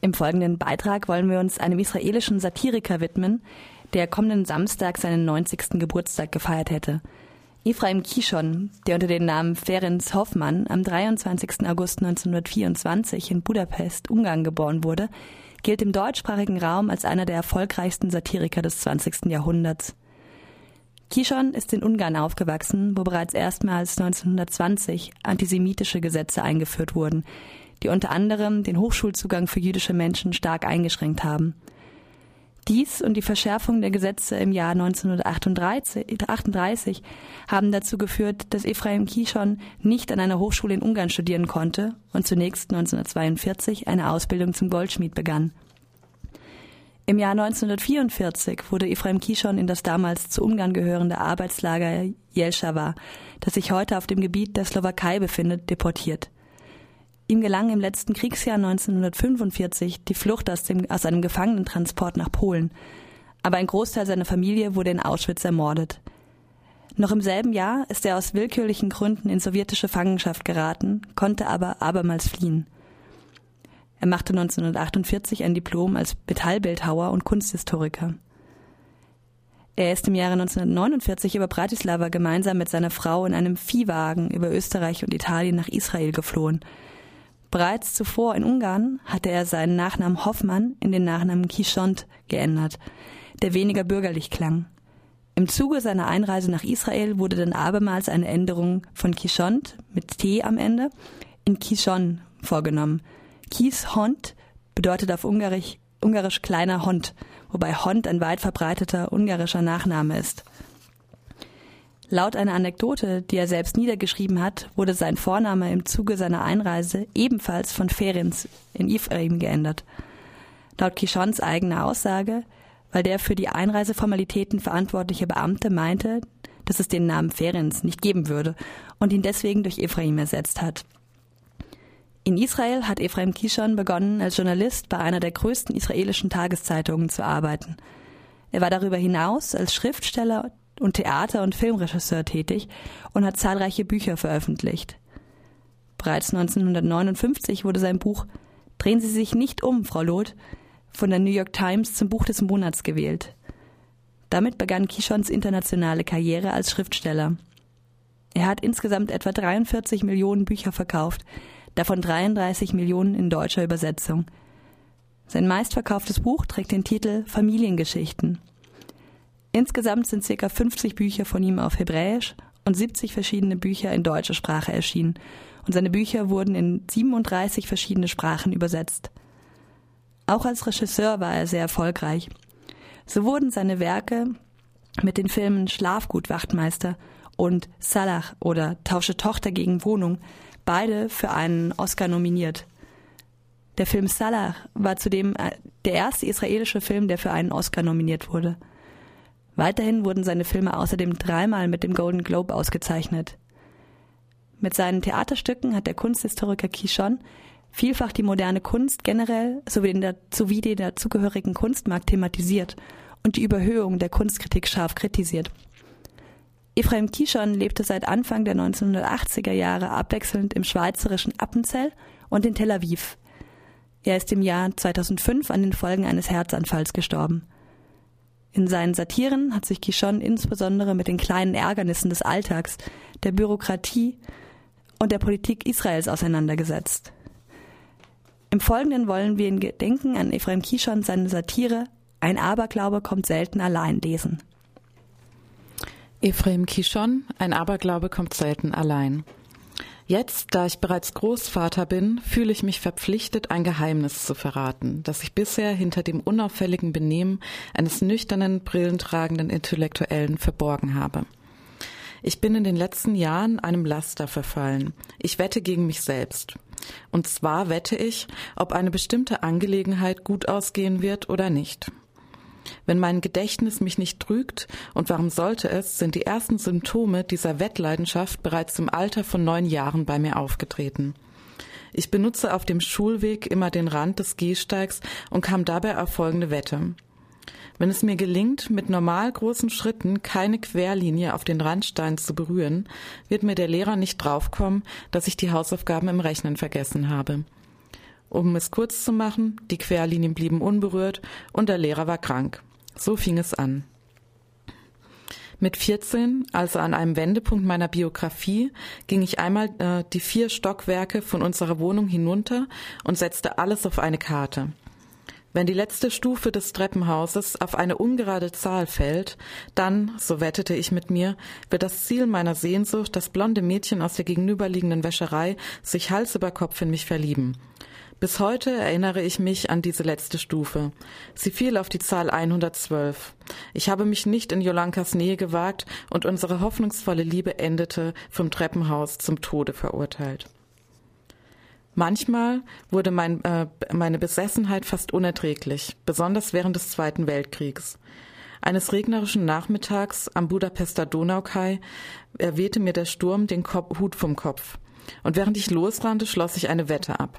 Im folgenden Beitrag wollen wir uns einem israelischen Satiriker widmen, der kommenden Samstag seinen 90. Geburtstag gefeiert hätte. Ephraim Kishon, der unter dem Namen Ferenc Hoffmann am 23. August 1924 in Budapest, Ungarn geboren wurde, gilt im deutschsprachigen Raum als einer der erfolgreichsten Satiriker des 20. Jahrhunderts. Kishon ist in Ungarn aufgewachsen, wo bereits erstmals 1920 antisemitische Gesetze eingeführt wurden, die unter anderem den Hochschulzugang für jüdische Menschen stark eingeschränkt haben. Dies und die Verschärfung der Gesetze im Jahr 1938 haben dazu geführt, dass Ephraim Kishon nicht an einer Hochschule in Ungarn studieren konnte und zunächst 1942 eine Ausbildung zum Goldschmied begann. Im Jahr 1944 wurde Ephraim Kishon in das damals zu Ungarn gehörende Arbeitslager Jelšava, das sich heute auf dem Gebiet der Slowakei befindet, deportiert. Ihm gelang im letzten Kriegsjahr 1945 die Flucht aus, dem, aus einem Gefangenentransport nach Polen. Aber ein Großteil seiner Familie wurde in Auschwitz ermordet. Noch im selben Jahr ist er aus willkürlichen Gründen in sowjetische Fangenschaft geraten, konnte aber abermals fliehen. Er machte 1948 ein Diplom als Metallbildhauer und Kunsthistoriker. Er ist im Jahre 1949 über Bratislava gemeinsam mit seiner Frau in einem Viehwagen über Österreich und Italien nach Israel geflohen – Bereits zuvor in Ungarn hatte er seinen Nachnamen Hoffmann in den Nachnamen Kishont geändert, der weniger bürgerlich klang. Im Zuge seiner Einreise nach Israel wurde dann abermals eine Änderung von Kishont mit T am Ende in Kishon vorgenommen. Kishont bedeutet auf Ungarisch, Ungarisch kleiner Hond, wobei Hond ein weit verbreiteter ungarischer Nachname ist. Laut einer Anekdote, die er selbst niedergeschrieben hat, wurde sein Vorname im Zuge seiner Einreise ebenfalls von Ferenc in Ephraim geändert. Laut Kishons eigener Aussage, weil der für die Einreiseformalitäten verantwortliche Beamte meinte, dass es den Namen Ferenc nicht geben würde und ihn deswegen durch Ephraim ersetzt hat. In Israel hat Ephraim Kishon begonnen, als Journalist bei einer der größten israelischen Tageszeitungen zu arbeiten. Er war darüber hinaus als Schriftsteller und Theater- und Filmregisseur tätig und hat zahlreiche Bücher veröffentlicht. Bereits 1959 wurde sein Buch Drehen Sie sich nicht um, Frau Loth, von der New York Times zum Buch des Monats gewählt. Damit begann Kishons internationale Karriere als Schriftsteller. Er hat insgesamt etwa 43 Millionen Bücher verkauft, davon 33 Millionen in deutscher Übersetzung. Sein meistverkauftes Buch trägt den Titel Familiengeschichten. Insgesamt sind ca. 50 Bücher von ihm auf Hebräisch und 70 verschiedene Bücher in deutscher Sprache erschienen und seine Bücher wurden in 37 verschiedene Sprachen übersetzt. Auch als Regisseur war er sehr erfolgreich. So wurden seine Werke mit den Filmen Schlafgut Wachtmeister und Salah oder Tausche Tochter gegen Wohnung beide für einen Oscar nominiert. Der Film Salah war zudem äh, der erste israelische Film, der für einen Oscar nominiert wurde. Weiterhin wurden seine Filme außerdem dreimal mit dem Golden Globe ausgezeichnet. Mit seinen Theaterstücken hat der Kunsthistoriker Kishon vielfach die moderne Kunst generell sowie den, sowie den dazugehörigen Kunstmarkt thematisiert und die Überhöhung der Kunstkritik scharf kritisiert. Ephraim Kishon lebte seit Anfang der 1980er Jahre abwechselnd im schweizerischen Appenzell und in Tel Aviv. Er ist im Jahr 2005 an den Folgen eines Herzanfalls gestorben. In seinen Satiren hat sich Kishon insbesondere mit den kleinen Ärgernissen des Alltags, der Bürokratie und der Politik Israels auseinandergesetzt. Im Folgenden wollen wir in Gedenken an Ephraim Kishon seine Satire Ein Aberglaube kommt selten allein lesen. Ephraim Kishon, Ein Aberglaube kommt selten allein. Jetzt, da ich bereits Großvater bin, fühle ich mich verpflichtet, ein Geheimnis zu verraten, das ich bisher hinter dem unauffälligen Benehmen eines nüchternen, brillentragenden Intellektuellen verborgen habe. Ich bin in den letzten Jahren einem Laster verfallen. Ich wette gegen mich selbst. Und zwar wette ich, ob eine bestimmte Angelegenheit gut ausgehen wird oder nicht. Wenn mein Gedächtnis mich nicht trügt, und warum sollte es, sind die ersten Symptome dieser Wettleidenschaft bereits im Alter von neun Jahren bei mir aufgetreten. Ich benutze auf dem Schulweg immer den Rand des Gehsteigs und kam dabei auf folgende Wette. Wenn es mir gelingt, mit normal großen Schritten keine Querlinie auf den Randstein zu berühren, wird mir der Lehrer nicht draufkommen, dass ich die Hausaufgaben im Rechnen vergessen habe. Um es kurz zu machen, die Querlinien blieben unberührt und der Lehrer war krank. So fing es an. Mit 14, also an einem Wendepunkt meiner Biografie, ging ich einmal äh, die vier Stockwerke von unserer Wohnung hinunter und setzte alles auf eine Karte. Wenn die letzte Stufe des Treppenhauses auf eine ungerade Zahl fällt, dann, so wettete ich mit mir, wird das Ziel meiner Sehnsucht, das blonde Mädchen aus der gegenüberliegenden Wäscherei, sich Hals über Kopf in mich verlieben. Bis heute erinnere ich mich an diese letzte Stufe. Sie fiel auf die Zahl 112. Ich habe mich nicht in Jolankas Nähe gewagt und unsere hoffnungsvolle Liebe endete vom Treppenhaus zum Tode verurteilt. Manchmal wurde mein, äh, meine Besessenheit fast unerträglich, besonders während des Zweiten Weltkriegs. Eines regnerischen Nachmittags am Budapester Donaukai wehte mir der Sturm den Kopf, Hut vom Kopf. Und während ich losrannte, schloss ich eine Wette ab.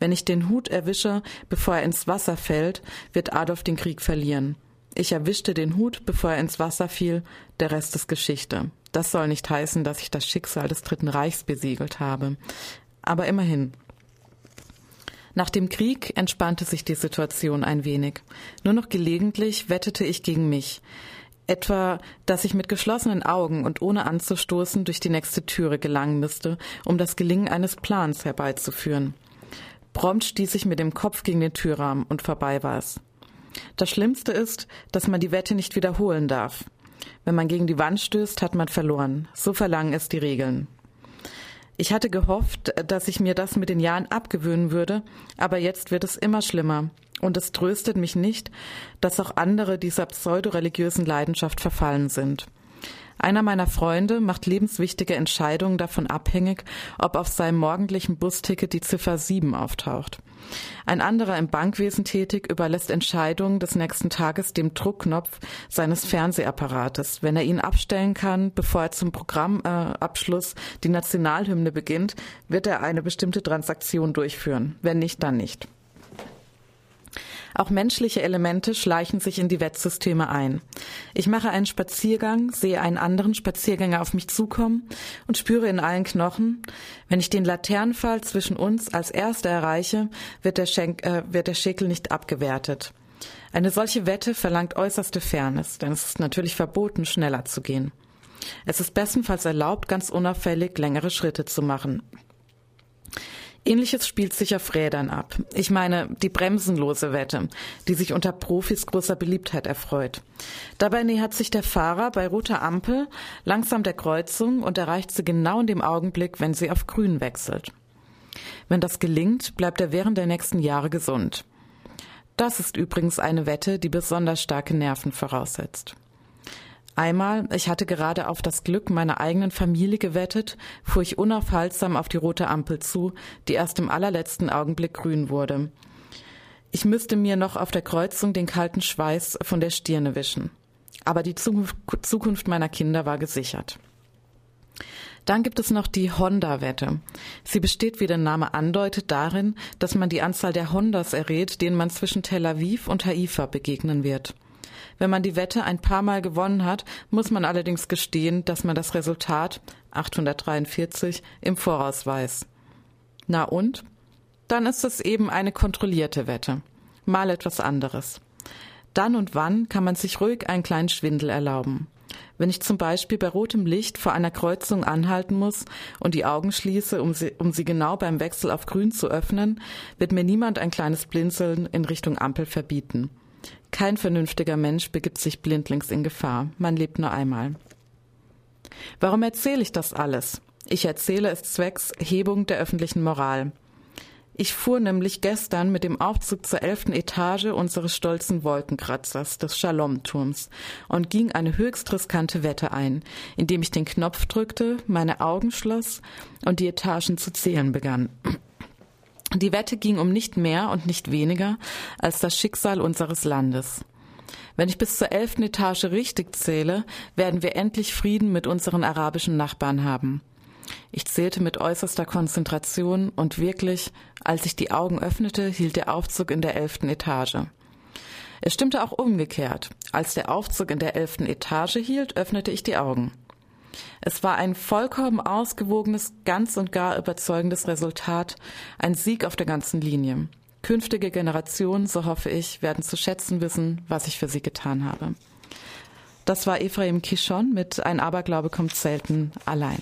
Wenn ich den Hut erwische, bevor er ins Wasser fällt, wird Adolf den Krieg verlieren. Ich erwischte den Hut, bevor er ins Wasser fiel, der Rest ist Geschichte. Das soll nicht heißen, dass ich das Schicksal des Dritten Reichs besiegelt habe. Aber immerhin. Nach dem Krieg entspannte sich die Situation ein wenig. Nur noch gelegentlich wettete ich gegen mich. Etwa, dass ich mit geschlossenen Augen und ohne anzustoßen durch die nächste Türe gelangen müsste, um das Gelingen eines Plans herbeizuführen. Prompt stieß ich mit dem Kopf gegen den Türrahmen und vorbei war es. Das Schlimmste ist, dass man die Wette nicht wiederholen darf. Wenn man gegen die Wand stößt, hat man verloren. So verlangen es die Regeln. Ich hatte gehofft, dass ich mir das mit den Jahren abgewöhnen würde, aber jetzt wird es immer schlimmer. Und es tröstet mich nicht, dass auch andere dieser pseudoreligiösen Leidenschaft verfallen sind. Einer meiner Freunde macht lebenswichtige Entscheidungen davon abhängig, ob auf seinem morgendlichen Busticket die Ziffer 7 auftaucht. Ein anderer im Bankwesen tätig überlässt Entscheidungen des nächsten Tages dem Druckknopf seines Fernsehapparates. Wenn er ihn abstellen kann, bevor er zum Programmabschluss äh, die Nationalhymne beginnt, wird er eine bestimmte Transaktion durchführen. Wenn nicht, dann nicht. Auch menschliche Elemente schleichen sich in die Wettsysteme ein. Ich mache einen Spaziergang, sehe einen anderen Spaziergänger auf mich zukommen und spüre in allen Knochen, wenn ich den Laternenfall zwischen uns als Erster erreiche, wird der, Schenk, äh, wird der Schäkel nicht abgewertet. Eine solche Wette verlangt äußerste Fairness, denn es ist natürlich verboten, schneller zu gehen. Es ist bestenfalls erlaubt, ganz unauffällig längere Schritte zu machen. Ähnliches spielt sich auf Rädern ab. Ich meine die bremsenlose Wette, die sich unter Profis großer Beliebtheit erfreut. Dabei nähert sich der Fahrer bei roter Ampel langsam der Kreuzung und erreicht sie genau in dem Augenblick, wenn sie auf grün wechselt. Wenn das gelingt, bleibt er während der nächsten Jahre gesund. Das ist übrigens eine Wette, die besonders starke Nerven voraussetzt. Einmal, ich hatte gerade auf das Glück meiner eigenen Familie gewettet, fuhr ich unaufhaltsam auf die rote Ampel zu, die erst im allerletzten Augenblick grün wurde. Ich müsste mir noch auf der Kreuzung den kalten Schweiß von der Stirne wischen. Aber die Zukunft meiner Kinder war gesichert. Dann gibt es noch die Honda-Wette. Sie besteht, wie der Name andeutet, darin, dass man die Anzahl der Hondas errät, denen man zwischen Tel Aviv und Haifa begegnen wird. Wenn man die Wette ein paar Mal gewonnen hat, muss man allerdings gestehen, dass man das Resultat 843 im Voraus weiß. Na und? Dann ist es eben eine kontrollierte Wette. Mal etwas anderes. Dann und wann kann man sich ruhig einen kleinen Schwindel erlauben. Wenn ich zum Beispiel bei rotem Licht vor einer Kreuzung anhalten muss und die Augen schließe, um sie, um sie genau beim Wechsel auf grün zu öffnen, wird mir niemand ein kleines Blinzeln in Richtung Ampel verbieten. Kein vernünftiger Mensch begibt sich blindlings in Gefahr. Man lebt nur einmal. Warum erzähle ich das alles? Ich erzähle es zwecks Hebung der öffentlichen Moral. Ich fuhr nämlich gestern mit dem Aufzug zur elften Etage unseres stolzen Wolkenkratzers, des Shalom-Turms, und ging eine höchst riskante Wette ein, indem ich den Knopf drückte, meine Augen schloss und die Etagen zu zählen begann. Die Wette ging um nicht mehr und nicht weniger als das Schicksal unseres Landes. Wenn ich bis zur elften Etage richtig zähle, werden wir endlich Frieden mit unseren arabischen Nachbarn haben. Ich zählte mit äußerster Konzentration und wirklich, als ich die Augen öffnete, hielt der Aufzug in der elften Etage. Es stimmte auch umgekehrt. Als der Aufzug in der elften Etage hielt, öffnete ich die Augen. Es war ein vollkommen ausgewogenes, ganz und gar überzeugendes Resultat, ein Sieg auf der ganzen Linie. Künftige Generationen, so hoffe ich, werden zu schätzen wissen, was ich für sie getan habe. Das war Ephraim Kishon mit Ein Aberglaube kommt selten allein.